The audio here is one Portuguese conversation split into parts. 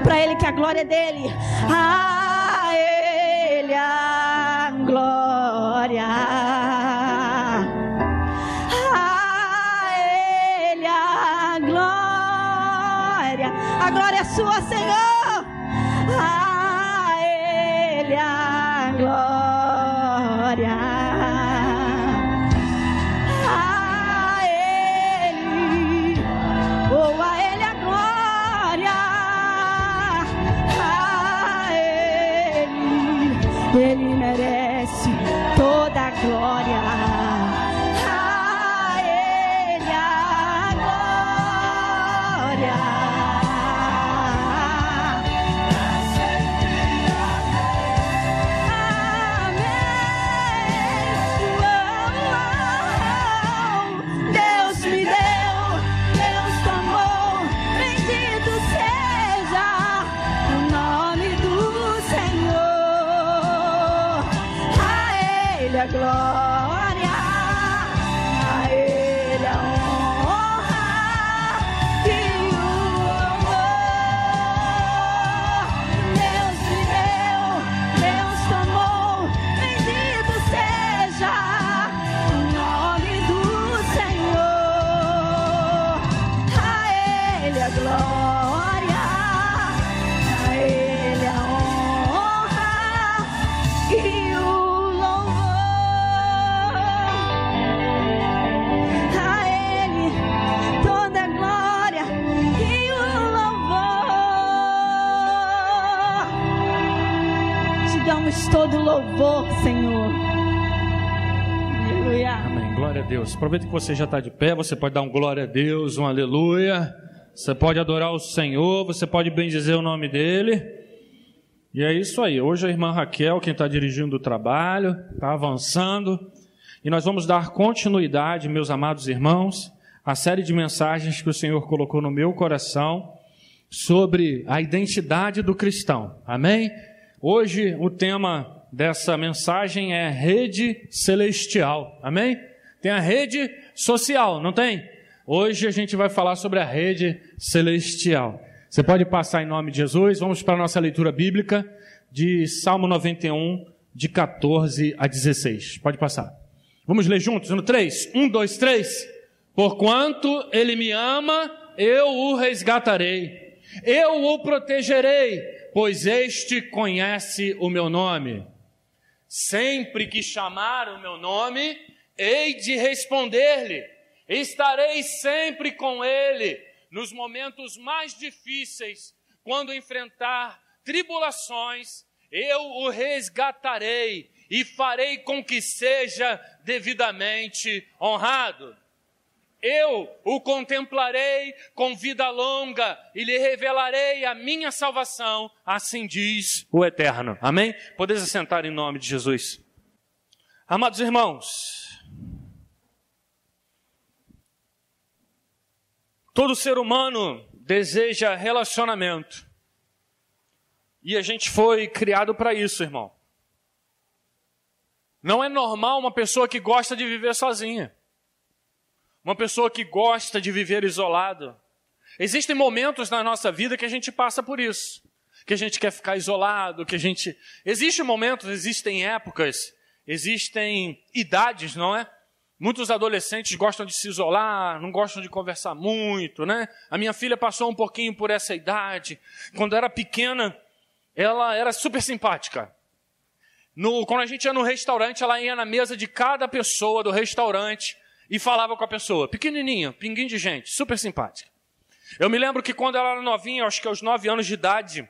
Para Ele que a glória é dele. A Ele a glória. A Ele a glória. A glória é sua, Senhor. Deus. Aproveita que você já está de pé, você pode dar um glória a Deus, um aleluia. Você pode adorar o Senhor, você pode bendizer o nome dEle. E é isso aí. Hoje a irmã Raquel, quem está dirigindo o trabalho, está avançando. E nós vamos dar continuidade, meus amados irmãos, à série de mensagens que o Senhor colocou no meu coração sobre a identidade do cristão. Amém? Hoje o tema dessa mensagem é rede celestial. Amém? Tem a rede social, não tem? Hoje a gente vai falar sobre a rede celestial. Você pode passar em nome de Jesus. Vamos para a nossa leitura bíblica de Salmo 91, de 14 a 16. Pode passar. Vamos ler juntos no 3. 1, 2, 3. Porquanto ele me ama, eu o resgatarei. Eu o protegerei, pois este conhece o meu nome. Sempre que chamar o meu nome, hei de responder-lhe. Estarei sempre com ele nos momentos mais difíceis, quando enfrentar tribulações, eu o resgatarei e farei com que seja devidamente honrado. Eu o contemplarei com vida longa e lhe revelarei a minha salvação, assim diz o Eterno. Amém? Podeis assentar em nome de Jesus. Amados irmãos, Todo ser humano deseja relacionamento. E a gente foi criado para isso, irmão. Não é normal uma pessoa que gosta de viver sozinha. Uma pessoa que gosta de viver isolado. Existem momentos na nossa vida que a gente passa por isso. Que a gente quer ficar isolado, que a gente. Existem momentos, existem épocas, existem idades, não é? Muitos adolescentes gostam de se isolar, não gostam de conversar muito, né? A minha filha passou um pouquinho por essa idade. Quando era pequena, ela era super simpática. No, quando a gente ia no restaurante, ela ia na mesa de cada pessoa do restaurante e falava com a pessoa. Pequenininha, pinguinho de gente, super simpática. Eu me lembro que quando ela era novinha, acho que aos nove anos de idade,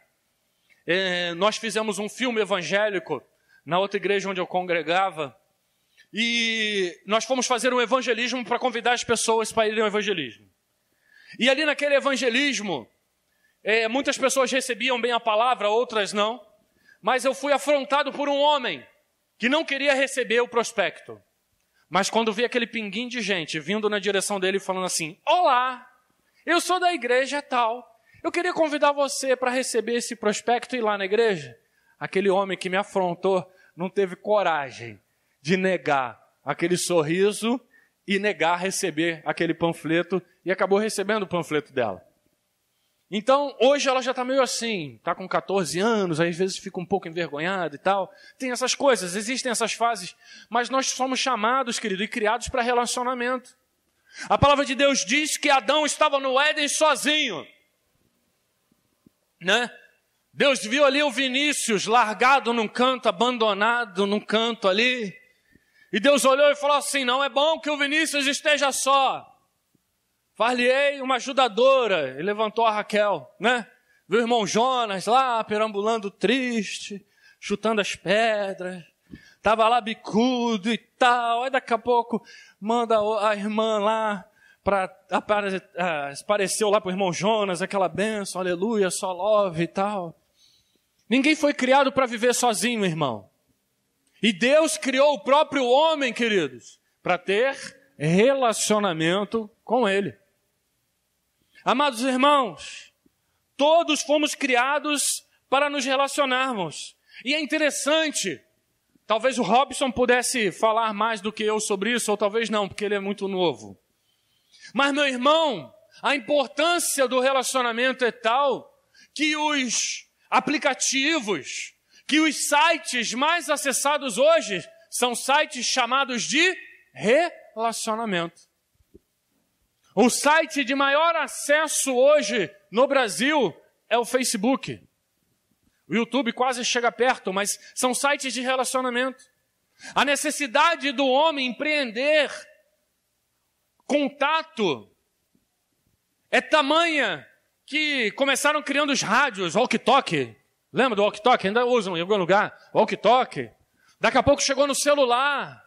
eh, nós fizemos um filme evangélico na outra igreja onde eu congregava. E nós fomos fazer um evangelismo para convidar as pessoas para irem ao evangelismo. E ali naquele evangelismo, é, muitas pessoas recebiam bem a palavra, outras não. Mas eu fui afrontado por um homem que não queria receber o prospecto. Mas quando vi aquele pinguim de gente vindo na direção dele falando assim: Olá, eu sou da igreja tal. Eu queria convidar você para receber esse prospecto e ir lá na igreja. Aquele homem que me afrontou não teve coragem de negar aquele sorriso e negar receber aquele panfleto e acabou recebendo o panfleto dela. Então, hoje ela já está meio assim, está com 14 anos, às vezes fica um pouco envergonhada e tal. Tem essas coisas, existem essas fases, mas nós somos chamados, querido, e criados para relacionamento. A palavra de Deus diz que Adão estava no Éden sozinho, né? Deus viu ali o Vinícius largado num canto, abandonado num canto ali. E Deus olhou e falou assim: Não é bom que o Vinícius esteja só. Far-lhe-ei uma ajudadora. E levantou a Raquel, né? Viu o irmão Jonas lá, perambulando triste, chutando as pedras. Tava lá bicudo e tal. Aí daqui a pouco manda a irmã lá para apareceu lá para o irmão Jonas aquela benção, aleluia, só love e tal. Ninguém foi criado para viver sozinho, irmão. E Deus criou o próprio homem, queridos, para ter relacionamento com Ele. Amados irmãos, todos fomos criados para nos relacionarmos. E é interessante, talvez o Robson pudesse falar mais do que eu sobre isso, ou talvez não, porque ele é muito novo. Mas, meu irmão, a importância do relacionamento é tal que os aplicativos, que os sites mais acessados hoje são sites chamados de relacionamento. O site de maior acesso hoje no Brasil é o Facebook. O YouTube quase chega perto, mas são sites de relacionamento. A necessidade do homem empreender contato é tamanha que começaram criando os rádios, walkie-talkie, Lembra do walkie-talkie? Ainda usam em algum lugar. Walkie-talkie. Daqui a pouco chegou no celular.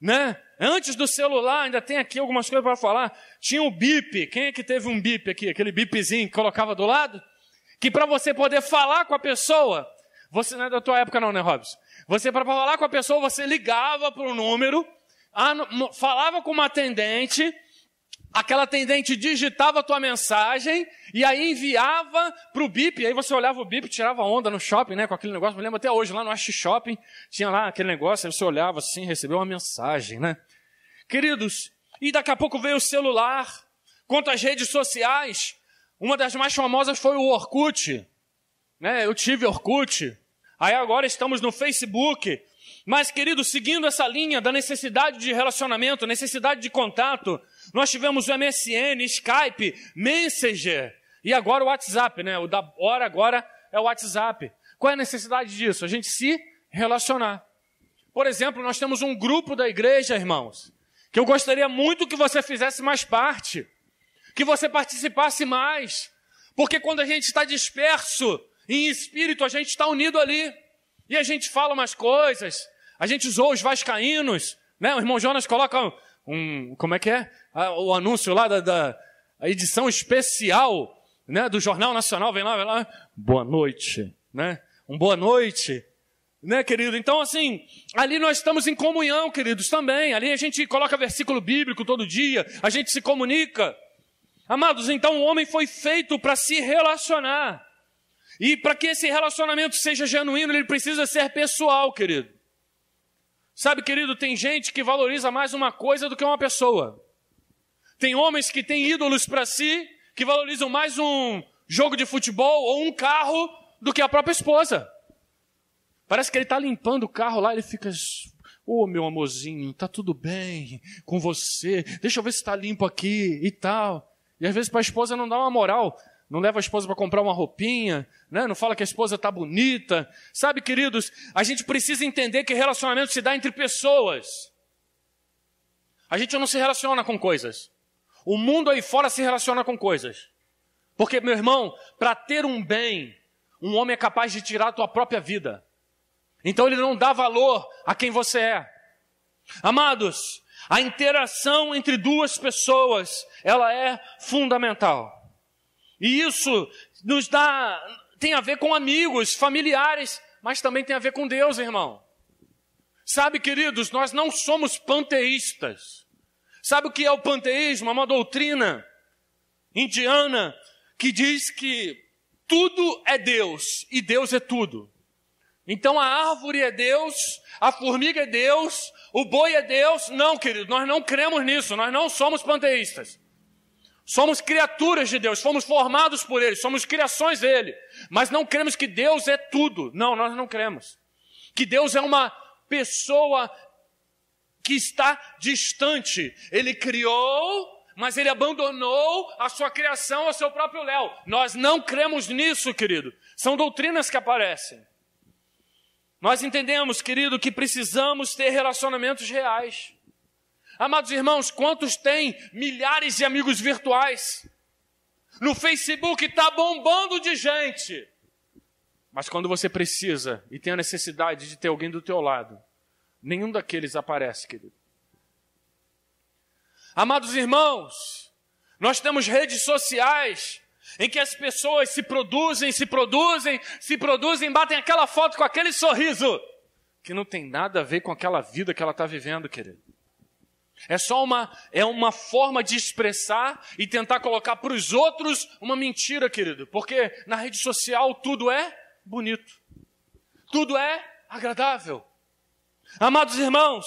Né? Antes do celular, ainda tem aqui algumas coisas para falar. Tinha o bip. Quem é que teve um bip aqui? Aquele bipzinho que colocava do lado? Que para você poder falar com a pessoa, Você não é da tua época não, né, Robson? Você, para falar com a pessoa, você ligava para o número, falava com uma atendente, aquela atendente digitava a tua mensagem e aí enviava para o BIP. Aí você olhava o BIP, tirava onda no shopping, né? Com aquele negócio. Me lembro até hoje, lá no Ash Shopping, tinha lá aquele negócio, aí você olhava assim, recebeu uma mensagem, né? Queridos, e daqui a pouco veio o celular. Quanto às redes sociais, uma das mais famosas foi o Orkut. Né? Eu tive Orkut. Aí agora estamos no Facebook. Mas, querido, seguindo essa linha da necessidade de relacionamento, necessidade de contato, nós tivemos o MSN, Skype, Messenger e agora o WhatsApp, né? O da hora agora é o WhatsApp. Qual é a necessidade disso? A gente se relacionar. Por exemplo, nós temos um grupo da igreja, irmãos, que eu gostaria muito que você fizesse mais parte, que você participasse mais, porque quando a gente está disperso em espírito, a gente está unido ali, e a gente fala umas coisas, a gente zoa os vascaínos, né? O irmão Jonas coloca um, como é que é? Ah, o anúncio lá da, da edição especial, né? Do Jornal Nacional, vem lá, vem lá, boa noite, né? Um boa noite, né, querido? Então, assim, ali nós estamos em comunhão, queridos, também. Ali a gente coloca versículo bíblico todo dia, a gente se comunica. Amados, então o homem foi feito para se relacionar. E para que esse relacionamento seja genuíno, ele precisa ser pessoal, querido. Sabe, querido, tem gente que valoriza mais uma coisa do que uma pessoa. Tem homens que têm ídolos para si, que valorizam mais um jogo de futebol ou um carro do que a própria esposa. Parece que ele está limpando o carro lá, ele fica. Ô oh, meu amorzinho, tá tudo bem com você? Deixa eu ver se está limpo aqui e tal. E às vezes para a esposa não dá uma moral, não leva a esposa para comprar uma roupinha, né? não fala que a esposa está bonita. Sabe, queridos, a gente precisa entender que relacionamento se dá entre pessoas. A gente não se relaciona com coisas. O mundo aí fora se relaciona com coisas. Porque, meu irmão, para ter um bem, um homem é capaz de tirar a tua própria vida. Então ele não dá valor a quem você é. Amados, a interação entre duas pessoas, ela é fundamental. E isso nos dá, tem a ver com amigos, familiares, mas também tem a ver com Deus, irmão. Sabe, queridos, nós não somos panteístas. Sabe o que é o panteísmo? É uma doutrina indiana que diz que tudo é Deus e Deus é tudo. Então a árvore é Deus, a formiga é Deus, o boi é Deus. Não, querido, nós não cremos nisso, nós não somos panteístas. Somos criaturas de Deus, fomos formados por Ele, somos criações dele. Mas não cremos que Deus é tudo. Não, nós não cremos. Que Deus é uma pessoa que está distante. Ele criou, mas ele abandonou a sua criação ao seu próprio Léo. Nós não cremos nisso, querido. São doutrinas que aparecem. Nós entendemos, querido, que precisamos ter relacionamentos reais. Amados irmãos, quantos têm milhares de amigos virtuais? No Facebook está bombando de gente. Mas quando você precisa e tem a necessidade de ter alguém do teu lado, nenhum daqueles aparece, querido. Amados irmãos, nós temos redes sociais em que as pessoas se produzem, se produzem, se produzem, batem aquela foto com aquele sorriso, que não tem nada a ver com aquela vida que ela está vivendo, querido. É só uma, é uma forma de expressar e tentar colocar para os outros uma mentira, querido, porque na rede social tudo é bonito, tudo é agradável. Amados irmãos,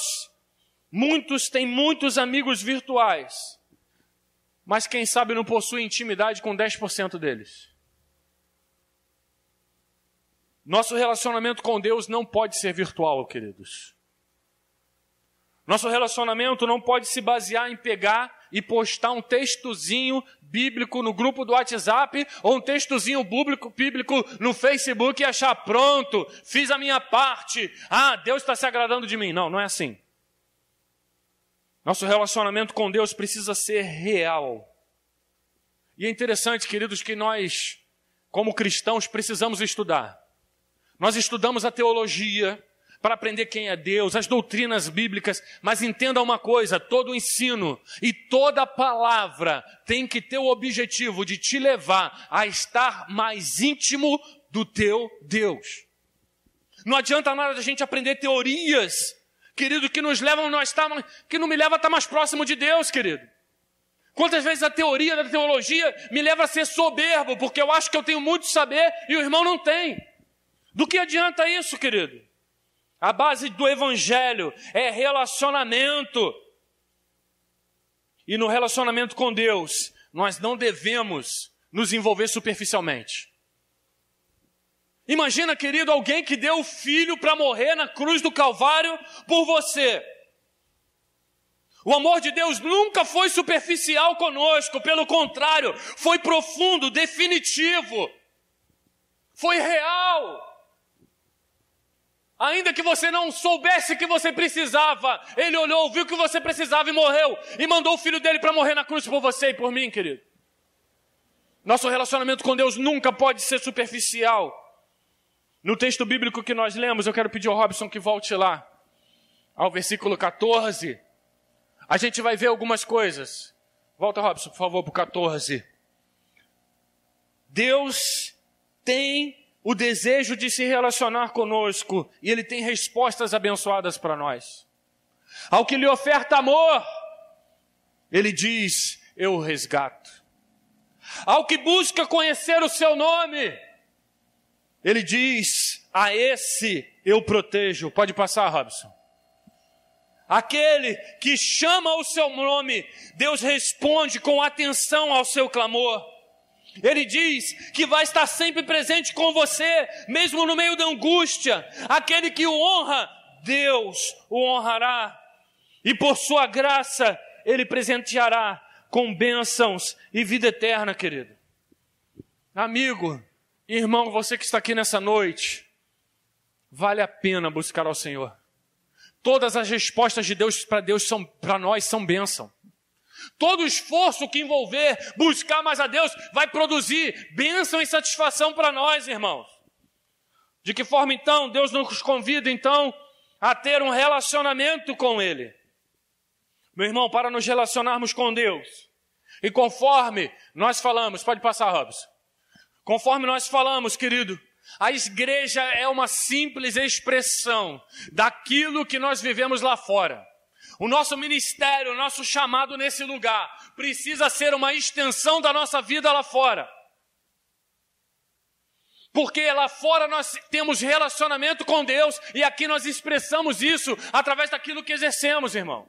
muitos têm muitos amigos virtuais, mas quem sabe não possui intimidade com 10% deles. Nosso relacionamento com Deus não pode ser virtual, queridos. Nosso relacionamento não pode se basear em pegar e postar um textozinho bíblico no grupo do WhatsApp ou um textozinho bíblico, bíblico no Facebook e achar pronto, fiz a minha parte, ah, Deus está se agradando de mim. Não, não é assim. Nosso relacionamento com Deus precisa ser real. E é interessante, queridos, que nós, como cristãos, precisamos estudar. Nós estudamos a teologia para aprender quem é Deus, as doutrinas bíblicas, mas entenda uma coisa: todo ensino e toda palavra tem que ter o objetivo de te levar a estar mais íntimo do teu Deus. Não adianta nada a gente aprender teorias, querido, que nos levam nós estar, que não me leva a estar mais próximo de Deus, querido. Quantas vezes a teoria da teologia me leva a ser soberbo, porque eu acho que eu tenho muito saber e o irmão não tem. Do que adianta isso, querido? A base do evangelho é relacionamento. E no relacionamento com Deus, nós não devemos nos envolver superficialmente. Imagina, querido, alguém que deu o filho para morrer na cruz do Calvário por você. O amor de Deus nunca foi superficial conosco, pelo contrário, foi profundo, definitivo, foi real. Ainda que você não soubesse que você precisava, Ele olhou, viu que você precisava e morreu, e mandou o filho dele para morrer na cruz por você e por mim, querido. Nosso relacionamento com Deus nunca pode ser superficial. No texto bíblico que nós lemos, eu quero pedir ao Robson que volte lá, ao versículo 14 a gente vai ver algumas coisas. Volta, Robson, por favor, para o 14. Deus tem o desejo de se relacionar conosco e Ele tem respostas abençoadas para nós. Ao que lhe oferta amor, Ele diz: Eu resgato. Ao que busca conhecer o seu nome, Ele diz: A esse eu protejo. Pode passar, Robson. Aquele que chama o seu nome, Deus responde com atenção ao seu clamor. Ele diz que vai estar sempre presente com você, mesmo no meio da angústia. Aquele que o honra, Deus o honrará. E por sua graça, Ele presenteará com bênçãos e vida eterna, querido. Amigo, irmão, você que está aqui nessa noite, vale a pena buscar ao Senhor. Todas as respostas de Deus para Deus são para nós são bênção. Todo esforço que envolver buscar mais a Deus vai produzir bênção e satisfação para nós, irmãos. De que forma então Deus nos convida então a ter um relacionamento com Ele? Meu irmão, para nos relacionarmos com Deus, e conforme nós falamos, pode passar, Robson. Conforme nós falamos, querido, a igreja é uma simples expressão daquilo que nós vivemos lá fora. O nosso ministério, o nosso chamado nesse lugar, precisa ser uma extensão da nossa vida lá fora. Porque lá fora nós temos relacionamento com Deus e aqui nós expressamos isso através daquilo que exercemos, irmão.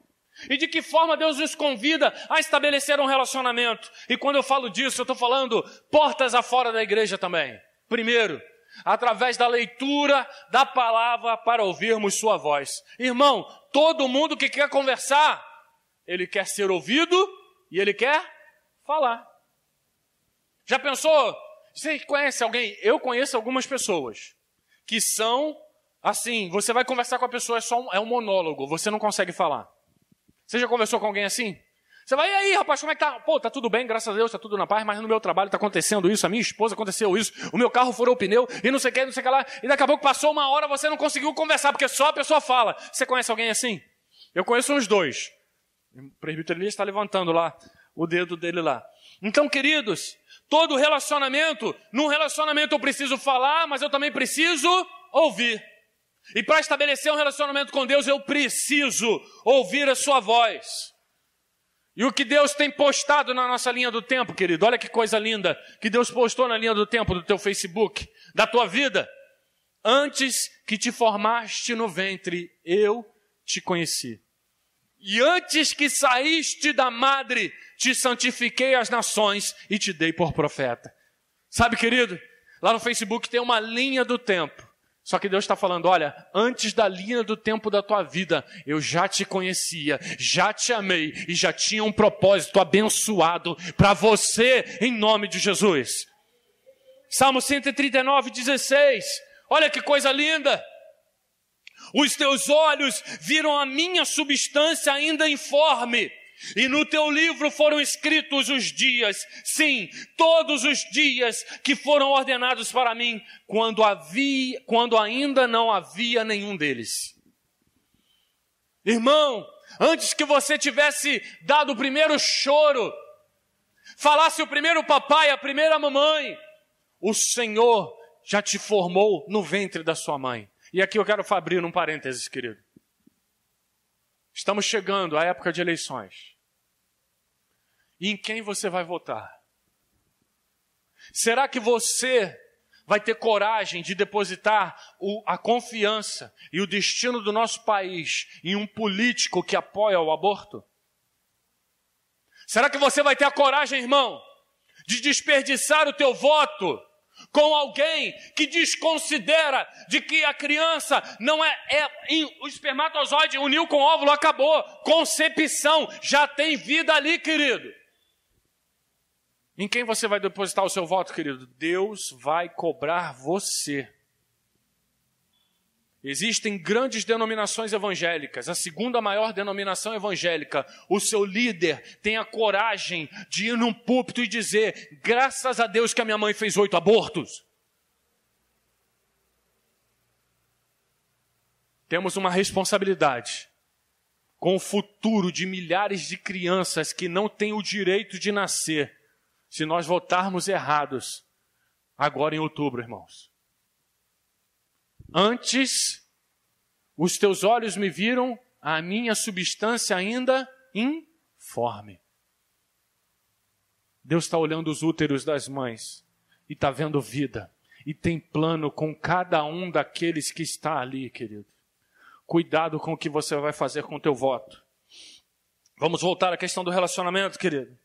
E de que forma Deus nos convida a estabelecer um relacionamento? E quando eu falo disso, eu estou falando portas afora da igreja também. Primeiro, através da leitura da palavra para ouvirmos sua voz. Irmão, todo mundo que quer conversar, ele quer ser ouvido e ele quer falar. Já pensou? Você conhece alguém? Eu conheço algumas pessoas que são assim, você vai conversar com a pessoa, é só um, é um monólogo, você não consegue falar. Você já conversou com alguém assim? Você vai, e aí, rapaz, como é que tá? Pô, tá tudo bem, graças a Deus, tá tudo na paz, mas no meu trabalho tá acontecendo isso, a minha esposa aconteceu isso, o meu carro furou o pneu, e não sei o que, não sei o que lá, e daqui a pouco passou uma hora, você não conseguiu conversar, porque só a pessoa fala. Você conhece alguém assim? Eu conheço uns dois. O presbítero Elias está levantando lá o dedo dele lá. Então, queridos, todo relacionamento, num relacionamento eu preciso falar, mas eu também preciso ouvir. E para estabelecer um relacionamento com Deus, eu preciso ouvir a sua voz. E o que Deus tem postado na nossa linha do tempo, querido, olha que coisa linda que Deus postou na linha do tempo do teu Facebook, da tua vida. Antes que te formaste no ventre, eu te conheci. E antes que saíste da madre, te santifiquei as nações e te dei por profeta. Sabe, querido, lá no Facebook tem uma linha do tempo só que Deus está falando: olha, antes da linha do tempo da tua vida, eu já te conhecia, já te amei e já tinha um propósito abençoado para você, em nome de Jesus. Salmo 139, 16. Olha que coisa linda. Os teus olhos viram a minha substância ainda informe e no teu livro foram escritos os dias, sim, todos os dias que foram ordenados para mim, quando havia, quando ainda não havia nenhum deles. Irmão, antes que você tivesse dado o primeiro choro, falasse o primeiro papai, a primeira mamãe, o Senhor já te formou no ventre da sua mãe. E aqui eu quero abrir um parênteses, querido. Estamos chegando à época de eleições. E em quem você vai votar? Será que você vai ter coragem de depositar o, a confiança e o destino do nosso país em um político que apoia o aborto? Será que você vai ter a coragem, irmão, de desperdiçar o teu voto com alguém que desconsidera de que a criança não é, é o espermatozoide uniu com o óvulo, acabou, concepção, já tem vida ali, querido. Em quem você vai depositar o seu voto, querido? Deus vai cobrar você. Existem grandes denominações evangélicas, a segunda maior denominação evangélica. O seu líder tem a coragem de ir num púlpito e dizer: graças a Deus que a minha mãe fez oito abortos. Temos uma responsabilidade com o futuro de milhares de crianças que não têm o direito de nascer, se nós votarmos errados, agora em outubro, irmãos. Antes, os teus olhos me viram a minha substância ainda informe. Deus está olhando os úteros das mães e está vendo vida. E tem plano com cada um daqueles que está ali, querido. Cuidado com o que você vai fazer com o teu voto. Vamos voltar à questão do relacionamento, querido.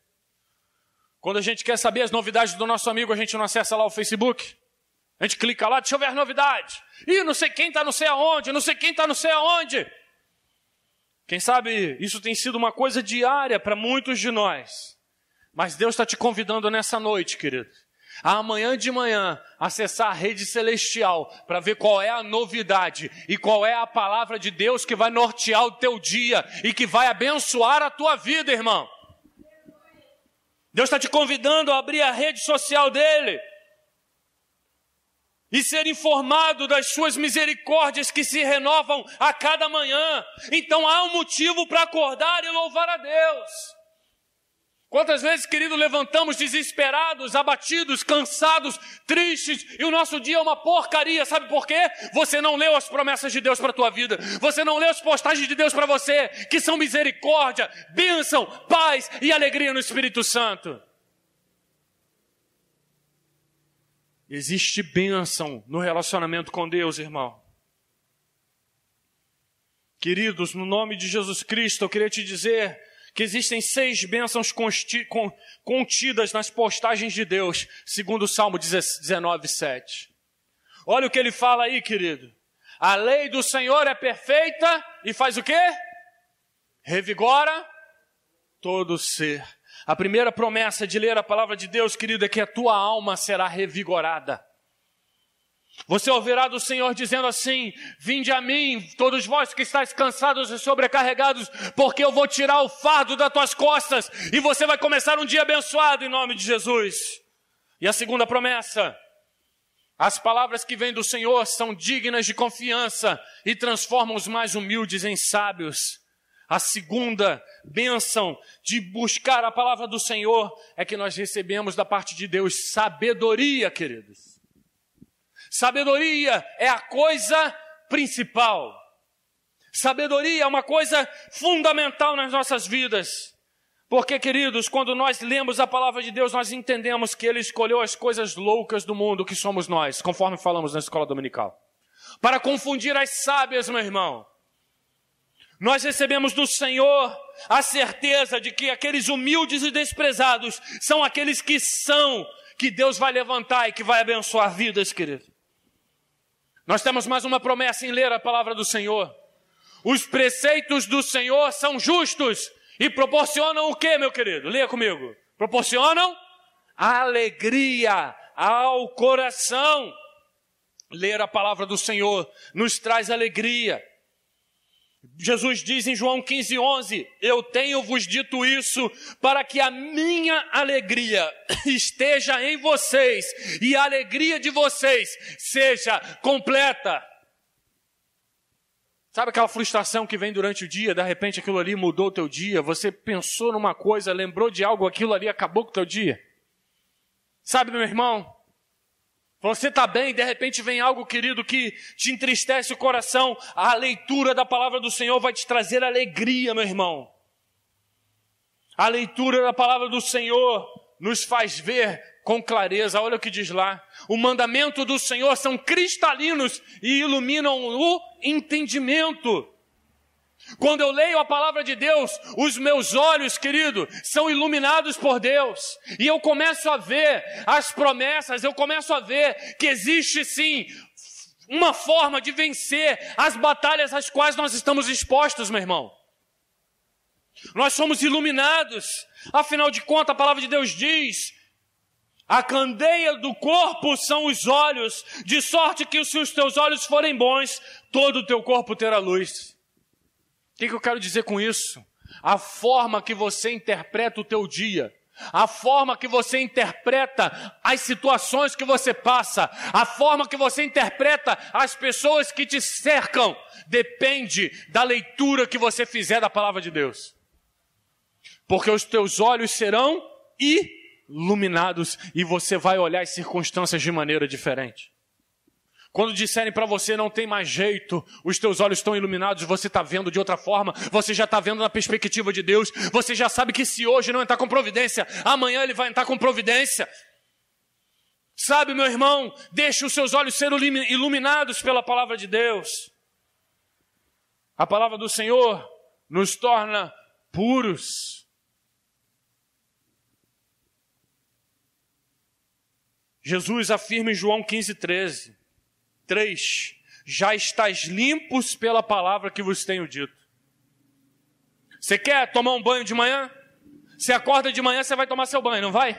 Quando a gente quer saber as novidades do nosso amigo, a gente não acessa lá o Facebook. A gente clica lá, deixa eu ver as novidades. Ih, não sei quem está não sei aonde, não sei quem está não sei aonde. Quem sabe isso tem sido uma coisa diária para muitos de nós. Mas Deus está te convidando nessa noite, querido, amanhã de manhã acessar a rede celestial para ver qual é a novidade e qual é a palavra de Deus que vai nortear o teu dia e que vai abençoar a tua vida, irmão. Deus está te convidando a abrir a rede social dele e ser informado das suas misericórdias que se renovam a cada manhã. Então há um motivo para acordar e louvar a Deus. Quantas vezes, querido, levantamos desesperados, abatidos, cansados, tristes, e o nosso dia é uma porcaria, sabe por quê? Você não leu as promessas de Deus para a tua vida, você não leu as postagens de Deus para você, que são misericórdia, bênção, paz e alegria no Espírito Santo. Existe bênção no relacionamento com Deus, irmão. Queridos, no nome de Jesus Cristo, eu queria te dizer que existem seis bênçãos contidas nas postagens de Deus, segundo o Salmo 19, 7. Olha o que ele fala aí, querido. A lei do Senhor é perfeita e faz o quê? Revigora todo ser. A primeira promessa de ler a palavra de Deus, querido, é que a tua alma será revigorada. Você ouvirá do Senhor dizendo assim: Vinde a mim, todos vós que estáis cansados e sobrecarregados, porque eu vou tirar o fardo das tuas costas e você vai começar um dia abençoado em nome de Jesus. E a segunda promessa: as palavras que vêm do Senhor são dignas de confiança e transformam os mais humildes em sábios. A segunda bênção de buscar a palavra do Senhor é que nós recebemos da parte de Deus sabedoria, queridos. Sabedoria é a coisa principal. Sabedoria é uma coisa fundamental nas nossas vidas. Porque, queridos, quando nós lemos a palavra de Deus, nós entendemos que Ele escolheu as coisas loucas do mundo, que somos nós, conforme falamos na escola dominical, para confundir as sábias, meu irmão. Nós recebemos do Senhor a certeza de que aqueles humildes e desprezados são aqueles que são, que Deus vai levantar e que vai abençoar vidas, querido. Nós temos mais uma promessa em ler a palavra do Senhor. Os preceitos do Senhor são justos e proporcionam o que, meu querido? Leia comigo. Proporcionam alegria ao coração. Ler a palavra do Senhor nos traz alegria. Jesus diz em João 15, 11: Eu tenho-vos dito isso para que a minha alegria esteja em vocês e a alegria de vocês seja completa. Sabe aquela frustração que vem durante o dia, de repente aquilo ali mudou o teu dia, você pensou numa coisa, lembrou de algo, aquilo ali acabou com o teu dia? Sabe, meu irmão, Você está bem, de repente vem algo, querido, que te entristece o coração. A leitura da palavra do Senhor vai te trazer alegria, meu irmão. A leitura da palavra do Senhor nos faz ver com clareza. Olha o que diz lá. O mandamento do Senhor são cristalinos e iluminam o entendimento. Quando eu leio a palavra de Deus, os meus olhos, querido, são iluminados por Deus. E eu começo a ver as promessas, eu começo a ver que existe sim uma forma de vencer as batalhas às quais nós estamos expostos, meu irmão. Nós somos iluminados. Afinal de contas, a palavra de Deus diz: a candeia do corpo são os olhos, de sorte que se os teus olhos forem bons, todo o teu corpo terá luz. O que, que eu quero dizer com isso? A forma que você interpreta o teu dia, a forma que você interpreta as situações que você passa, a forma que você interpreta as pessoas que te cercam, depende da leitura que você fizer da palavra de Deus. Porque os teus olhos serão iluminados e você vai olhar as circunstâncias de maneira diferente. Quando disserem para você não tem mais jeito, os teus olhos estão iluminados, você está vendo de outra forma, você já está vendo na perspectiva de Deus, você já sabe que se hoje não entrar com providência, amanhã ele vai entrar com providência. Sabe, meu irmão, deixe os seus olhos serem iluminados pela palavra de Deus. A palavra do Senhor nos torna puros. Jesus afirma em João 15, 13: 3: Já estáis limpos pela palavra que vos tenho dito. Você quer tomar um banho de manhã? Você acorda de manhã, você vai tomar seu banho, não vai?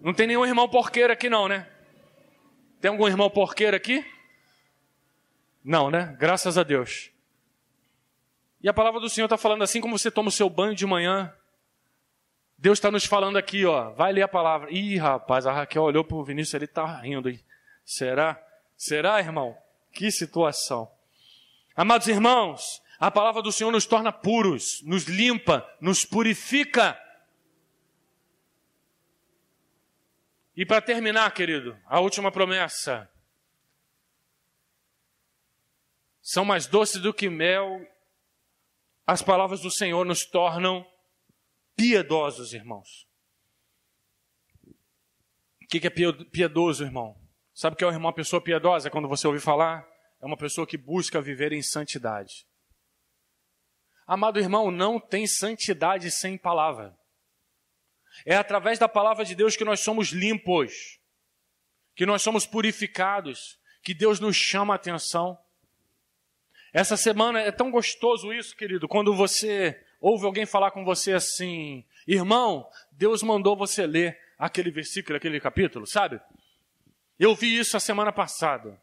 Não tem nenhum irmão porqueiro aqui, não, né? Tem algum irmão porqueiro aqui? Não, né? Graças a Deus. E a palavra do Senhor está falando assim como você toma o seu banho de manhã. Deus está nos falando aqui, ó. Vai ler a palavra. Ih, rapaz, a Raquel olhou para o Vinícius, ele está rindo. Será? Será, irmão? Que situação. Amados irmãos, a palavra do Senhor nos torna puros, nos limpa, nos purifica. E para terminar, querido, a última promessa. São mais doces do que mel. As palavras do Senhor nos tornam piedosos, irmãos. O que é piedoso, irmão? Sabe o que é uma pessoa piedosa quando você ouve falar? É uma pessoa que busca viver em santidade. Amado irmão, não tem santidade sem palavra. É através da palavra de Deus que nós somos limpos, que nós somos purificados, que Deus nos chama a atenção. Essa semana é tão gostoso isso, querido, quando você ouve alguém falar com você assim: irmão, Deus mandou você ler aquele versículo, aquele capítulo, sabe? Eu vi isso a semana passada.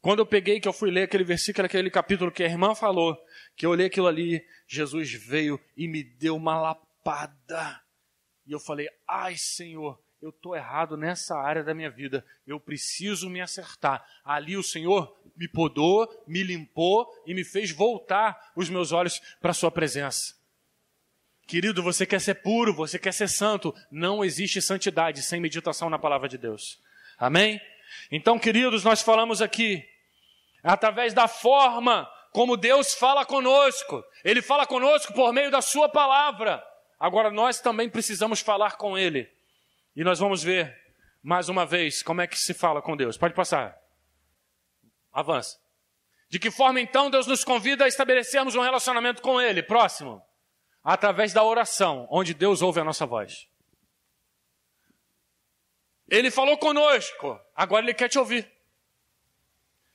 Quando eu peguei, que eu fui ler aquele versículo, aquele capítulo que a irmã falou, que eu olhei aquilo ali, Jesus veio e me deu uma lapada. E eu falei: ai, Senhor, eu estou errado nessa área da minha vida, eu preciso me acertar. Ali o Senhor me podou, me limpou e me fez voltar os meus olhos para a Sua presença. Querido, você quer ser puro, você quer ser santo, não existe santidade sem meditação na palavra de Deus. Amém? Então, queridos, nós falamos aqui, através da forma como Deus fala conosco. Ele fala conosco por meio da Sua palavra. Agora, nós também precisamos falar com Ele. E nós vamos ver, mais uma vez, como é que se fala com Deus. Pode passar. Avança. De que forma, então, Deus nos convida a estabelecermos um relacionamento com Ele? Próximo. Através da oração, onde Deus ouve a nossa voz. Ele falou conosco, agora ele quer te ouvir.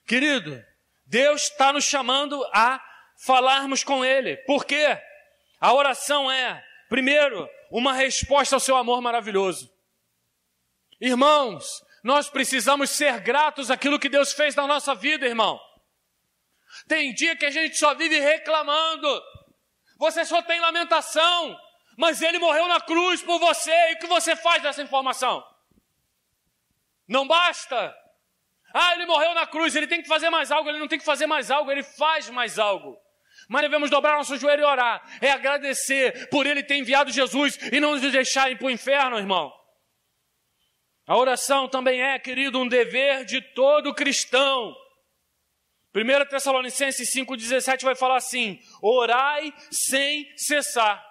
Querido, Deus está nos chamando a falarmos com Ele. Por quê? A oração é, primeiro, uma resposta ao seu amor maravilhoso. Irmãos, nós precisamos ser gratos àquilo que Deus fez na nossa vida, irmão. Tem dia que a gente só vive reclamando. Você só tem lamentação. Mas Ele morreu na cruz por você. E o que você faz dessa informação? Não basta. Ah, ele morreu na cruz, ele tem que fazer mais algo, ele não tem que fazer mais algo, ele faz mais algo. Mas devemos dobrar nosso joelho e orar. É agradecer por ele ter enviado Jesus e não nos deixar ir para o inferno, irmão. A oração também é, querido, um dever de todo cristão. 1 Tessalonicenses 5,17 vai falar assim: orai sem cessar.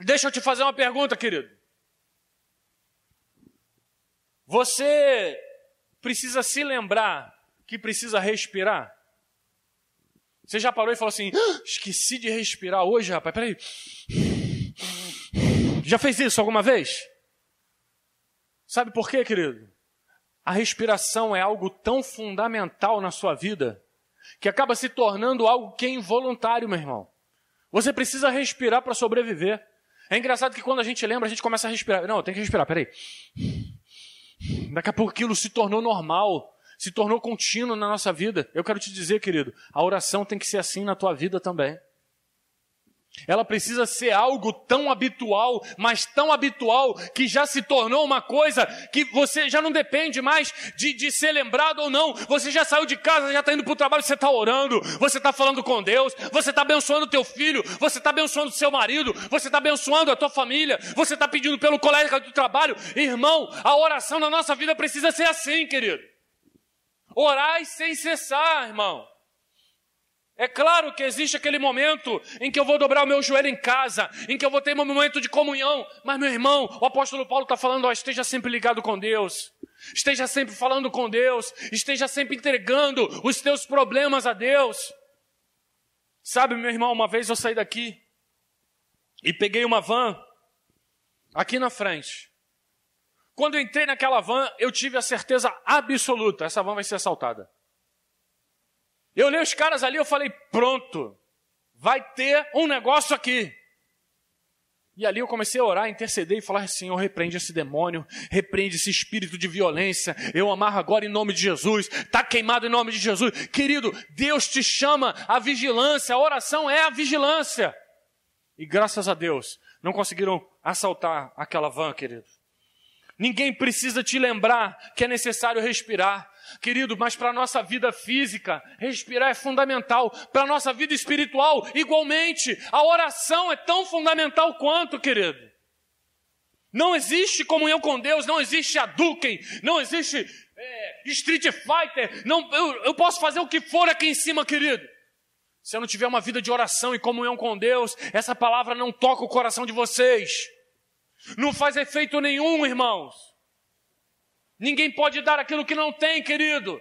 Deixa eu te fazer uma pergunta, querido. Você precisa se lembrar que precisa respirar? Você já parou e falou assim: ah, esqueci de respirar hoje, rapaz, peraí. Já fez isso alguma vez? Sabe por quê, querido? A respiração é algo tão fundamental na sua vida que acaba se tornando algo que é involuntário, meu irmão. Você precisa respirar para sobreviver. É engraçado que quando a gente lembra, a gente começa a respirar. Não, tem que respirar, peraí. Daqui a pouco aquilo se tornou normal, se tornou contínuo na nossa vida. Eu quero te dizer, querido, a oração tem que ser assim na tua vida também. Ela precisa ser algo tão habitual, mas tão habitual, que já se tornou uma coisa que você já não depende mais de, de ser lembrado ou não. Você já saiu de casa, já está indo para o trabalho, você está orando, você está falando com Deus, você está abençoando teu filho, você está abençoando seu marido, você está abençoando a tua família, você está pedindo pelo colega do trabalho. Irmão, a oração na nossa vida precisa ser assim, querido. Orai sem cessar, irmão. É claro que existe aquele momento em que eu vou dobrar o meu joelho em casa, em que eu vou ter um momento de comunhão. Mas, meu irmão, o apóstolo Paulo está falando: ó, esteja sempre ligado com Deus, esteja sempre falando com Deus, esteja sempre entregando os teus problemas a Deus. Sabe, meu irmão, uma vez eu saí daqui e peguei uma van aqui na frente. Quando eu entrei naquela van, eu tive a certeza absoluta: essa van vai ser assaltada. Eu olhei os caras ali, eu falei, pronto, vai ter um negócio aqui. E ali eu comecei a orar, interceder e falar: Senhor, repreende esse demônio, repreende esse espírito de violência. Eu amarro agora em nome de Jesus, está queimado em nome de Jesus. Querido, Deus te chama à vigilância, a oração é a vigilância. E graças a Deus, não conseguiram assaltar aquela van, querido. Ninguém precisa te lembrar que é necessário respirar. Querido, mas para a nossa vida física, respirar é fundamental. Para a nossa vida espiritual, igualmente. A oração é tão fundamental quanto, querido. Não existe comunhão com Deus, não existe Hadouken, não existe é, Street Fighter. Não, eu, eu posso fazer o que for aqui em cima, querido. Se eu não tiver uma vida de oração e comunhão com Deus, essa palavra não toca o coração de vocês. Não faz efeito nenhum, irmãos. Ninguém pode dar aquilo que não tem, querido.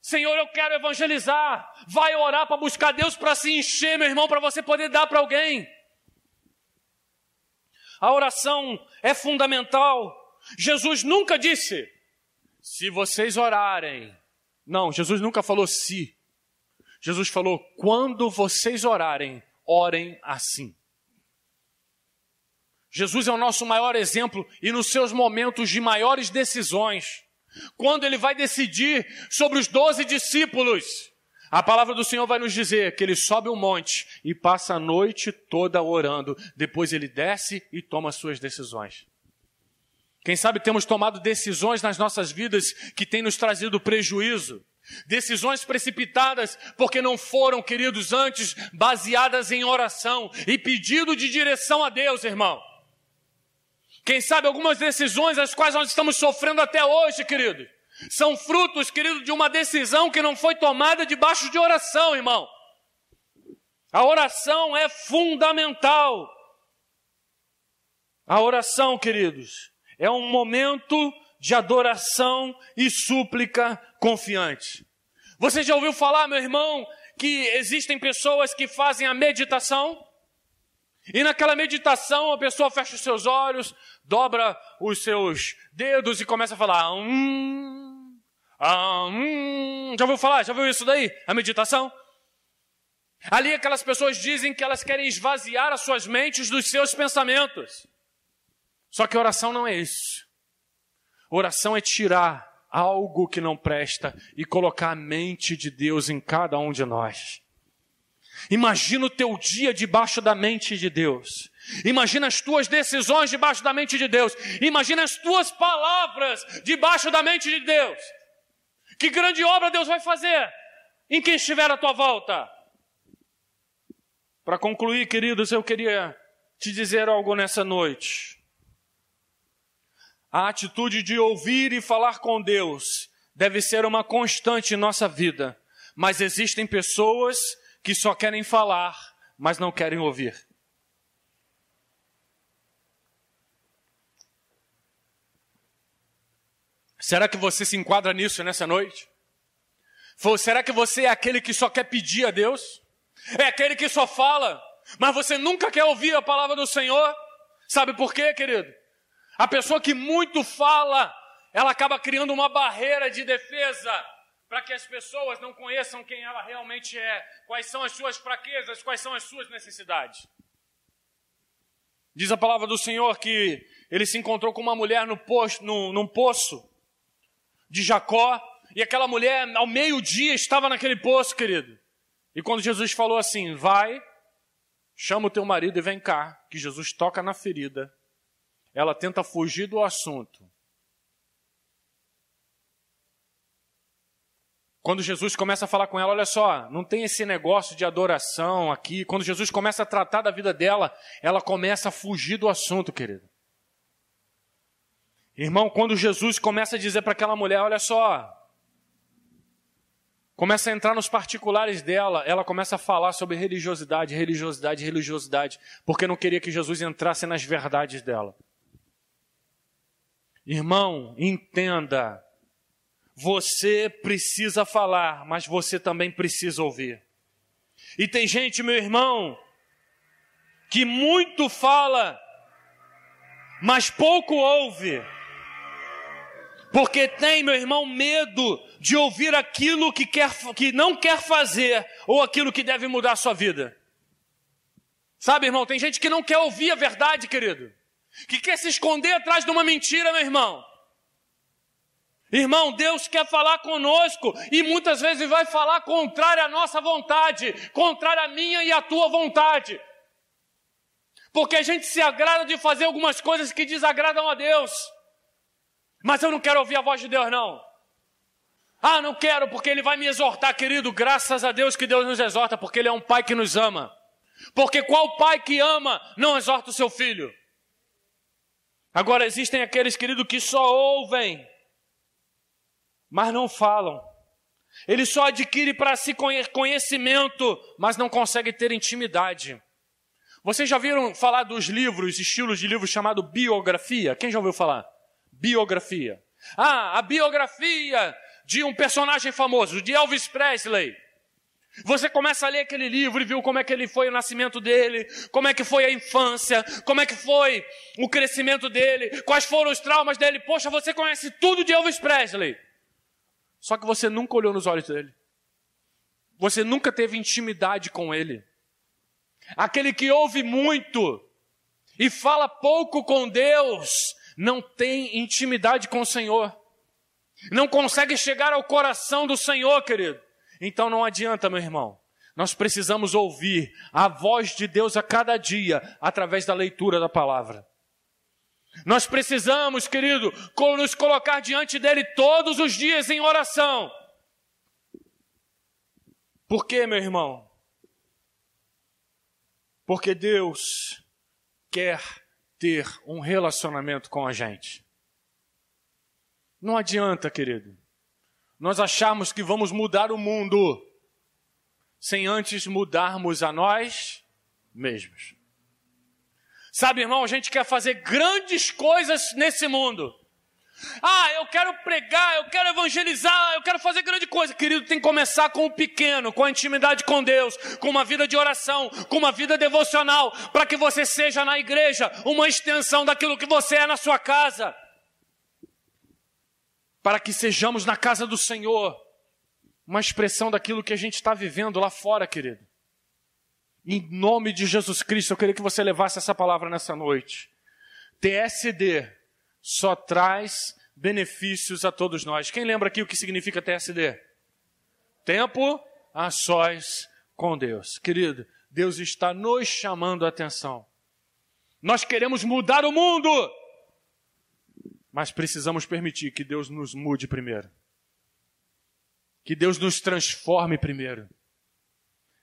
Senhor, eu quero evangelizar. Vai orar para buscar Deus para se encher, meu irmão, para você poder dar para alguém. A oração é fundamental. Jesus nunca disse: se vocês orarem. Não, Jesus nunca falou se. Jesus falou: quando vocês orarem, orem assim. Jesus é o nosso maior exemplo e nos seus momentos de maiores decisões, quando ele vai decidir sobre os doze discípulos, a palavra do Senhor vai nos dizer que ele sobe o um monte e passa a noite toda orando, depois ele desce e toma suas decisões. Quem sabe temos tomado decisões nas nossas vidas que têm nos trazido prejuízo. Decisões precipitadas porque não foram, queridos, antes baseadas em oração e pedido de direção a Deus, irmão. Quem sabe algumas decisões as quais nós estamos sofrendo até hoje, querido, são frutos, querido, de uma decisão que não foi tomada debaixo de oração, irmão. A oração é fundamental. A oração, queridos, é um momento de adoração e súplica confiante. Você já ouviu falar, meu irmão, que existem pessoas que fazem a meditação? E naquela meditação a pessoa fecha os seus olhos, dobra os seus dedos e começa a falar. Hum, ah, hum. Já ouviu falar? Já viu isso daí? A meditação? Ali aquelas pessoas dizem que elas querem esvaziar as suas mentes dos seus pensamentos. Só que oração não é isso. Oração é tirar algo que não presta e colocar a mente de Deus em cada um de nós. Imagina o teu dia debaixo da mente de Deus. Imagina as tuas decisões debaixo da mente de Deus. Imagina as tuas palavras debaixo da mente de Deus. Que grande obra Deus vai fazer em quem estiver à tua volta. Para concluir, queridos, eu queria te dizer algo nessa noite. a atitude de ouvir e falar com Deus deve ser uma constante em nossa vida, mas existem pessoas que só querem falar, mas não querem ouvir. Será que você se enquadra nisso nessa noite? Será que você é aquele que só quer pedir a Deus? É aquele que só fala, mas você nunca quer ouvir a palavra do Senhor? Sabe por quê, querido? A pessoa que muito fala, ela acaba criando uma barreira de defesa para que as pessoas não conheçam quem ela realmente é, quais são as suas fraquezas, quais são as suas necessidades. Diz a palavra do Senhor que ele se encontrou com uma mulher no poço, no, num poço de Jacó, e aquela mulher ao meio-dia estava naquele poço, querido. E quando Jesus falou assim: vai, chama o teu marido e vem cá, que Jesus toca na ferida, ela tenta fugir do assunto. Quando Jesus começa a falar com ela, olha só, não tem esse negócio de adoração aqui. Quando Jesus começa a tratar da vida dela, ela começa a fugir do assunto, querido. Irmão, quando Jesus começa a dizer para aquela mulher, olha só, começa a entrar nos particulares dela, ela começa a falar sobre religiosidade, religiosidade, religiosidade, porque não queria que Jesus entrasse nas verdades dela. Irmão, entenda, você precisa falar, mas você também precisa ouvir. E tem gente, meu irmão, que muito fala, mas pouco ouve. Porque tem, meu irmão, medo de ouvir aquilo que, quer, que não quer fazer ou aquilo que deve mudar a sua vida. Sabe, irmão, tem gente que não quer ouvir a verdade, querido. Que quer se esconder atrás de uma mentira, meu irmão. Irmão, Deus quer falar conosco e muitas vezes vai falar contrário à nossa vontade, contrário à minha e à tua vontade. Porque a gente se agrada de fazer algumas coisas que desagradam a Deus. Mas eu não quero ouvir a voz de Deus, não. Ah, não quero porque Ele vai me exortar, querido. Graças a Deus que Deus nos exorta, porque Ele é um Pai que nos ama. Porque qual pai que ama não exorta o seu filho? Agora existem aqueles, querido, que só ouvem mas não falam. Ele só adquire para si conhecimento, mas não consegue ter intimidade. Vocês já viram falar dos livros, estilos de livros chamado biografia? Quem já ouviu falar? Biografia. Ah, a biografia de um personagem famoso, de Elvis Presley. Você começa a ler aquele livro e viu como é que ele foi o nascimento dele, como é que foi a infância, como é que foi o crescimento dele, quais foram os traumas dele. Poxa, você conhece tudo de Elvis Presley. Só que você nunca olhou nos olhos dele. Você nunca teve intimidade com ele. Aquele que ouve muito e fala pouco com Deus, não tem intimidade com o Senhor. Não consegue chegar ao coração do Senhor, querido. Então não adianta, meu irmão. Nós precisamos ouvir a voz de Deus a cada dia através da leitura da palavra. Nós precisamos, querido, nos colocar diante dele todos os dias em oração. Por quê, meu irmão? Porque Deus quer ter um relacionamento com a gente. Não adianta, querido, nós acharmos que vamos mudar o mundo sem antes mudarmos a nós mesmos. Sabe, irmão, a gente quer fazer grandes coisas nesse mundo. Ah, eu quero pregar, eu quero evangelizar, eu quero fazer grande coisa. Querido, tem que começar com o pequeno, com a intimidade com Deus, com uma vida de oração, com uma vida devocional, para que você seja na igreja uma extensão daquilo que você é na sua casa. Para que sejamos na casa do Senhor uma expressão daquilo que a gente está vivendo lá fora, querido. Em nome de Jesus Cristo, eu queria que você levasse essa palavra nessa noite. TSD só traz benefícios a todos nós. Quem lembra aqui o que significa TSD? Tempo a sós com Deus. Querido, Deus está nos chamando a atenção. Nós queremos mudar o mundo, mas precisamos permitir que Deus nos mude primeiro. Que Deus nos transforme primeiro.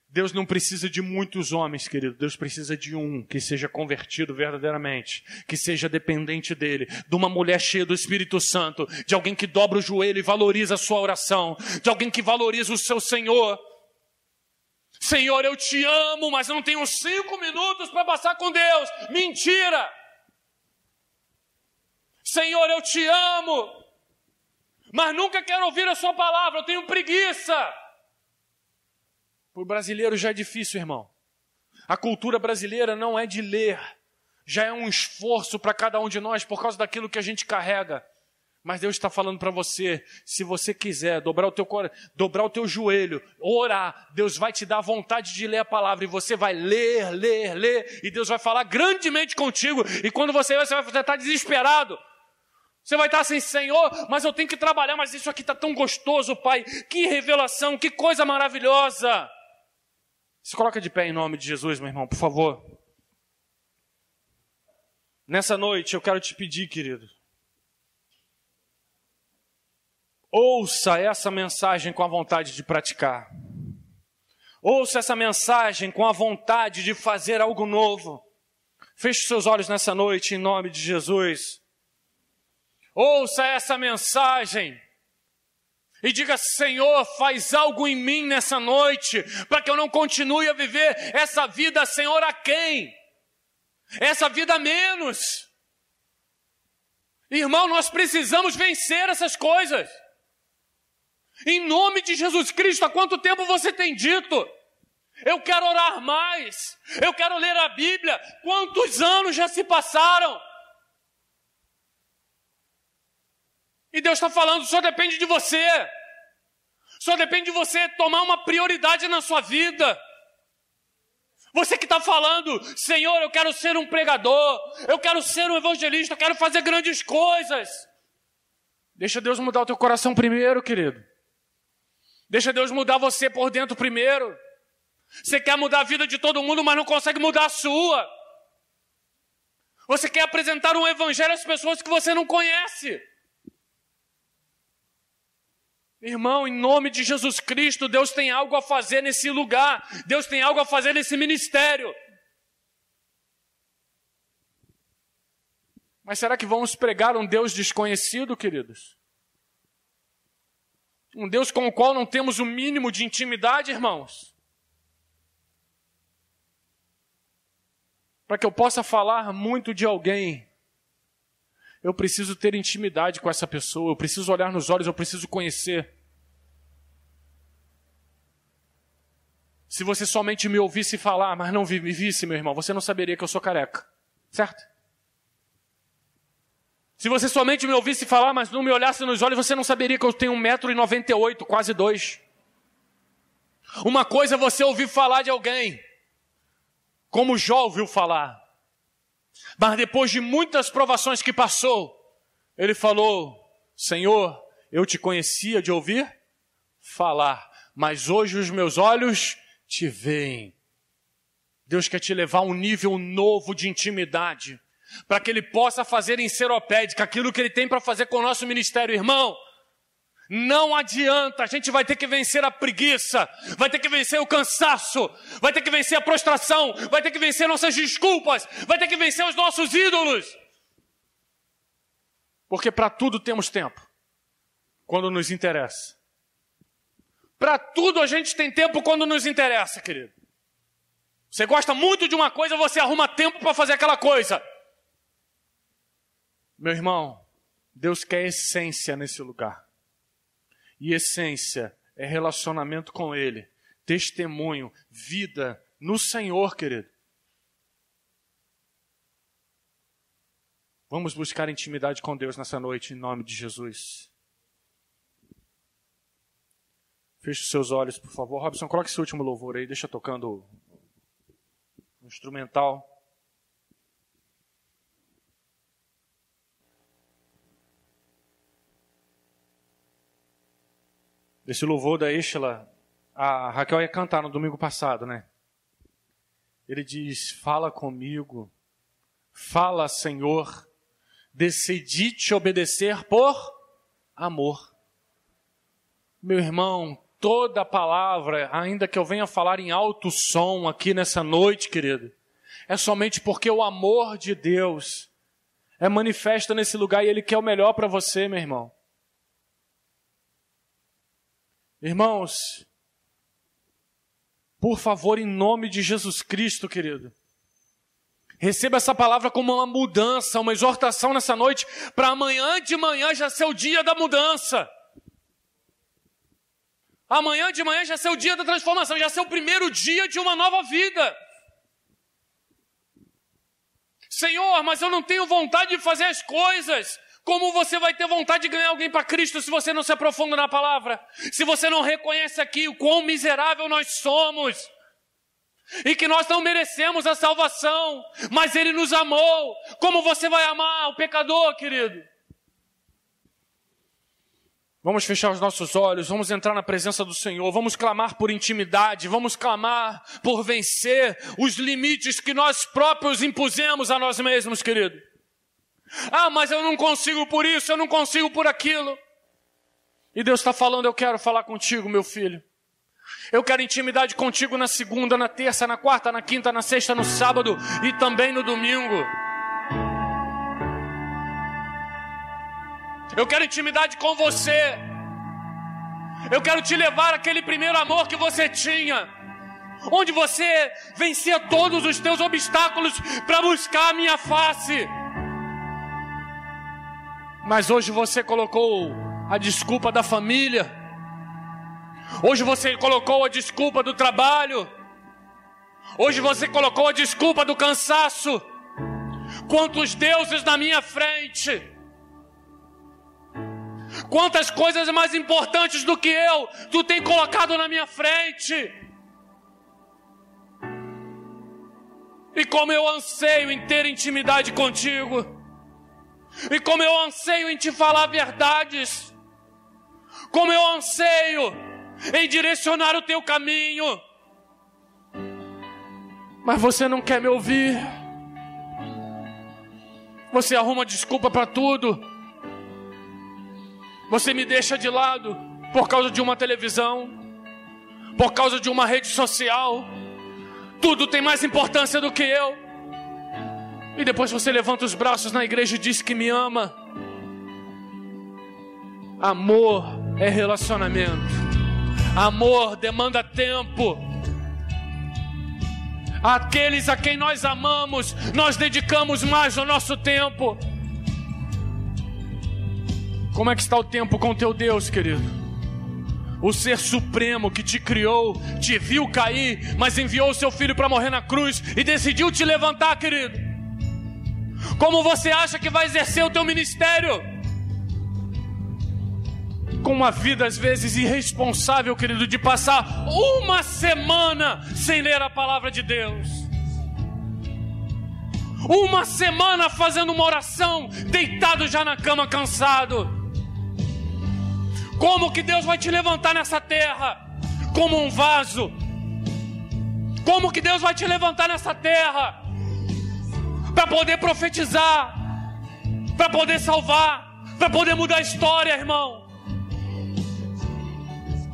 Deus não precisa de muitos homens, querido. Deus precisa de um que seja convertido verdadeiramente, que seja dependente dele, de uma mulher cheia do Espírito Santo, de alguém que dobra o joelho e valoriza a sua oração, de alguém que valoriza o seu Senhor. Senhor, eu te amo, mas não tenho cinco minutos para passar com Deus. Mentira! Senhor, eu te amo, mas nunca quero ouvir a Sua palavra, eu tenho preguiça. Para o brasileiro já é difícil, irmão. A cultura brasileira não é de ler, já é um esforço para cada um de nós por causa daquilo que a gente carrega. Mas Deus está falando para você, se você quiser dobrar o teu dobrar o teu joelho, orar, Deus vai te dar vontade de ler a palavra e você vai ler, ler, ler e Deus vai falar grandemente contigo. E quando você você vai estar tá desesperado. Você vai estar assim, Senhor, mas eu tenho que trabalhar, mas isso aqui está tão gostoso, Pai. Que revelação, que coisa maravilhosa. Se coloca de pé em nome de Jesus, meu irmão, por favor. Nessa noite eu quero te pedir, querido. Ouça essa mensagem com a vontade de praticar. Ouça essa mensagem com a vontade de fazer algo novo. Feche seus olhos nessa noite em nome de Jesus. Ouça essa mensagem e diga: Senhor, faz algo em mim nessa noite, para que eu não continue a viver essa vida, Senhor, a quem? Essa vida menos. Irmão, nós precisamos vencer essas coisas. Em nome de Jesus Cristo, há quanto tempo você tem dito? Eu quero orar mais, eu quero ler a Bíblia. Quantos anos já se passaram? E Deus está falando, só depende de você. Só depende de você tomar uma prioridade na sua vida. Você que está falando, Senhor, eu quero ser um pregador, eu quero ser um evangelista, eu quero fazer grandes coisas. Deixa Deus mudar o teu coração primeiro, querido. Deixa Deus mudar você por dentro primeiro. Você quer mudar a vida de todo mundo, mas não consegue mudar a sua. Você quer apresentar um evangelho às pessoas que você não conhece. Irmão, em nome de Jesus Cristo, Deus tem algo a fazer nesse lugar, Deus tem algo a fazer nesse ministério. Mas será que vamos pregar um Deus desconhecido, queridos? Um Deus com o qual não temos o mínimo de intimidade, irmãos? Para que eu possa falar muito de alguém, eu preciso ter intimidade com essa pessoa, eu preciso olhar nos olhos, eu preciso conhecer. Se você somente me ouvisse falar, mas não me visse, meu irmão, você não saberia que eu sou careca. Certo? Se você somente me ouvisse falar, mas não me olhasse nos olhos, você não saberia que eu tenho 1,98m, quase dois. Uma coisa é você ouvir falar de alguém, como Jó ouviu falar. Mas depois de muitas provações que passou, ele falou: Senhor, eu te conhecia de ouvir falar, mas hoje os meus olhos te veem. Deus quer te levar a um nível novo de intimidade, para que Ele possa fazer em Seropédica aquilo que Ele tem para fazer com o nosso ministério, irmão. Não adianta, a gente vai ter que vencer a preguiça, vai ter que vencer o cansaço, vai ter que vencer a prostração, vai ter que vencer nossas desculpas, vai ter que vencer os nossos ídolos. Porque para tudo temos tempo, quando nos interessa. Para tudo a gente tem tempo quando nos interessa, querido. Você gosta muito de uma coisa, você arruma tempo para fazer aquela coisa. Meu irmão, Deus quer essência nesse lugar. E essência é relacionamento com Ele, testemunho, vida no Senhor, querido. Vamos buscar intimidade com Deus nessa noite, em nome de Jesus. Feche seus olhos, por favor. Robson, coloque esse último louvor aí, deixa tocando o instrumental. Esse louvor da Estela, a Raquel ia cantar no domingo passado, né? Ele diz: Fala comigo, fala, Senhor, decidi te obedecer por amor. Meu irmão, toda palavra, ainda que eu venha falar em alto som aqui nessa noite, querido, é somente porque o amor de Deus é manifesto nesse lugar e Ele quer o melhor para você, meu irmão. Irmãos, por favor, em nome de Jesus Cristo, querido, receba essa palavra como uma mudança, uma exortação nessa noite, para amanhã de manhã já ser o dia da mudança. Amanhã de manhã já ser o dia da transformação, já ser o primeiro dia de uma nova vida. Senhor, mas eu não tenho vontade de fazer as coisas. Como você vai ter vontade de ganhar alguém para Cristo se você não se aprofunda na palavra? Se você não reconhece aqui o quão miserável nós somos? E que nós não merecemos a salvação, mas Ele nos amou. Como você vai amar o pecador, querido? Vamos fechar os nossos olhos, vamos entrar na presença do Senhor, vamos clamar por intimidade, vamos clamar por vencer os limites que nós próprios impusemos a nós mesmos, querido. Ah, mas eu não consigo por isso, eu não consigo por aquilo. E Deus está falando: Eu quero falar contigo, meu filho. Eu quero intimidade contigo na segunda, na terça, na quarta, na quinta, na sexta, no sábado e também no domingo. Eu quero intimidade com você. Eu quero te levar aquele primeiro amor que você tinha. Onde você vencia todos os teus obstáculos para buscar a minha face. Mas hoje você colocou a desculpa da família. Hoje você colocou a desculpa do trabalho. Hoje você colocou a desculpa do cansaço. Quantos deuses na minha frente. Quantas coisas mais importantes do que eu tu tem colocado na minha frente. E como eu anseio em ter intimidade contigo. E como eu anseio em te falar verdades. Como eu anseio em direcionar o teu caminho. Mas você não quer me ouvir. Você arruma desculpa para tudo. Você me deixa de lado por causa de uma televisão, por causa de uma rede social. Tudo tem mais importância do que eu. E depois você levanta os braços na igreja e diz que me ama. Amor é relacionamento. Amor demanda tempo. Aqueles a quem nós amamos, nós dedicamos mais o nosso tempo. Como é que está o tempo com teu Deus, querido? O ser supremo que te criou, te viu cair, mas enviou o seu filho para morrer na cruz e decidiu te levantar, querido. Como você acha que vai exercer o teu ministério? Com uma vida às vezes irresponsável, querido, de passar uma semana sem ler a palavra de Deus. Uma semana fazendo uma oração, deitado já na cama cansado. Como que Deus vai te levantar nessa terra? Como um vaso. Como que Deus vai te levantar nessa terra? Para poder profetizar, para poder salvar, para poder mudar a história, irmão.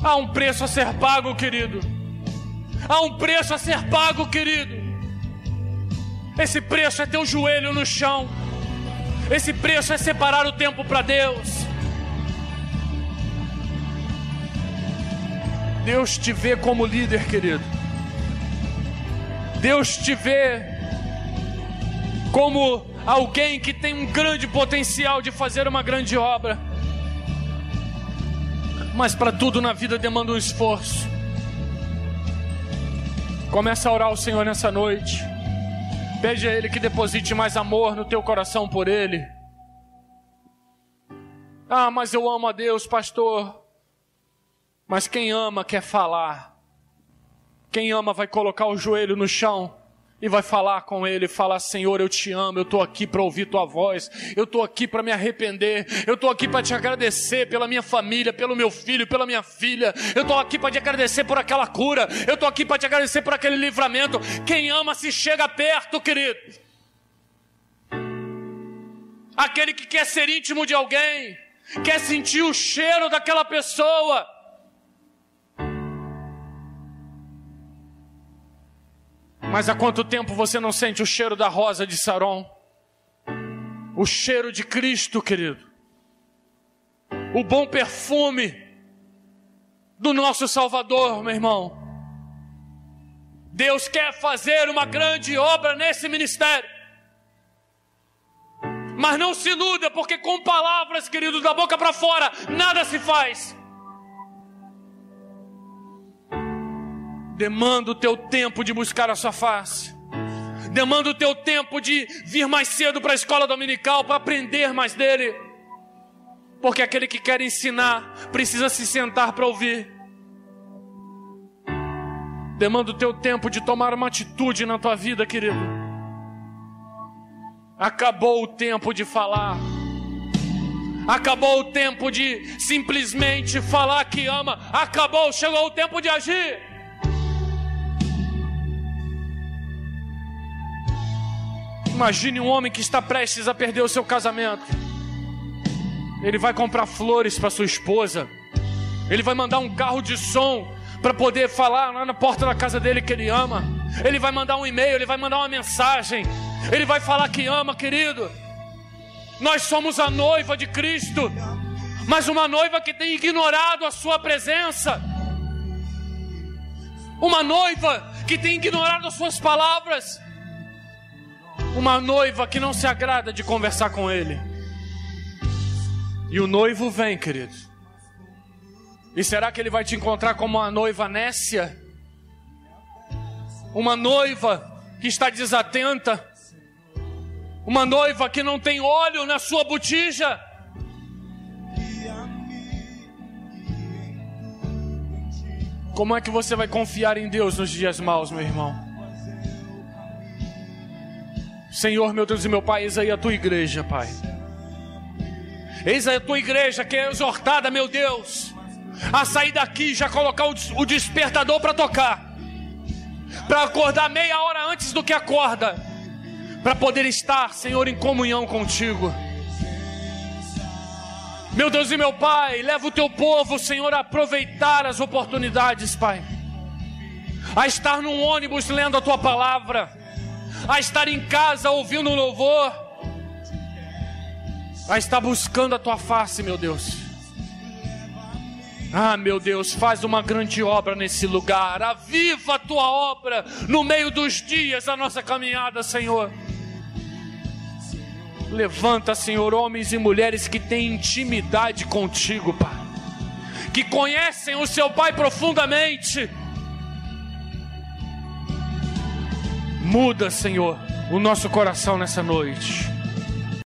Há um preço a ser pago, querido. Há um preço a ser pago, querido. Esse preço é ter o joelho no chão. Esse preço é separar o tempo para Deus. Deus te vê como líder, querido. Deus te vê como alguém que tem um grande potencial de fazer uma grande obra. Mas para tudo na vida demanda um esforço. Começa a orar ao Senhor nessa noite. Pede a Ele que deposite mais amor no teu coração por Ele. Ah, mas eu amo a Deus, pastor. Mas quem ama quer falar. Quem ama vai colocar o joelho no chão e vai falar com ele, falar: Senhor, eu te amo, eu estou aqui para ouvir tua voz, eu estou aqui para me arrepender, eu estou aqui para te agradecer pela minha família, pelo meu filho, pela minha filha, eu estou aqui para te agradecer por aquela cura, eu estou aqui para te agradecer por aquele livramento. Quem ama se chega perto, querido. Aquele que quer ser íntimo de alguém, quer sentir o cheiro daquela pessoa Mas há quanto tempo você não sente o cheiro da rosa de Saron? O cheiro de Cristo, querido. O bom perfume do nosso Salvador, meu irmão. Deus quer fazer uma grande obra nesse ministério. Mas não se iluda, porque com palavras, querido, da boca para fora, nada se faz. Demanda o teu tempo de buscar a sua face. Demanda o teu tempo de vir mais cedo para a escola dominical para aprender mais dele. Porque aquele que quer ensinar precisa se sentar para ouvir. Demanda o teu tempo de tomar uma atitude na tua vida, querido. Acabou o tempo de falar. Acabou o tempo de simplesmente falar que ama. Acabou, chegou o tempo de agir. Imagine um homem que está prestes a perder o seu casamento. Ele vai comprar flores para sua esposa. Ele vai mandar um carro de som para poder falar lá na porta da casa dele que ele ama. Ele vai mandar um e-mail, ele vai mandar uma mensagem. Ele vai falar que ama, querido. Nós somos a noiva de Cristo, mas uma noiva que tem ignorado a sua presença. Uma noiva que tem ignorado as suas palavras uma noiva que não se agrada de conversar com ele. E o noivo vem, querido. E será que ele vai te encontrar como uma noiva nécia? Uma noiva que está desatenta? Uma noiva que não tem óleo na sua botija? Como é que você vai confiar em Deus nos dias maus, meu irmão? Senhor, meu Deus e meu Pai, eis aí a tua igreja, Pai. Eis aí a tua igreja que é exortada, meu Deus, a sair daqui já colocar o despertador para tocar, para acordar meia hora antes do que acorda, para poder estar, Senhor, em comunhão contigo. Meu Deus e meu Pai, leva o teu povo, Senhor, a aproveitar as oportunidades, Pai, a estar num ônibus lendo a tua palavra a estar em casa ouvindo um louvor, a estar buscando a tua face, meu Deus. Ah, meu Deus, faz uma grande obra nesse lugar, aviva a tua obra no meio dos dias da nossa caminhada, Senhor. Levanta, Senhor, homens e mulheres que têm intimidade contigo, Pai, que conhecem o seu Pai profundamente Muda, Senhor, o nosso coração nessa noite.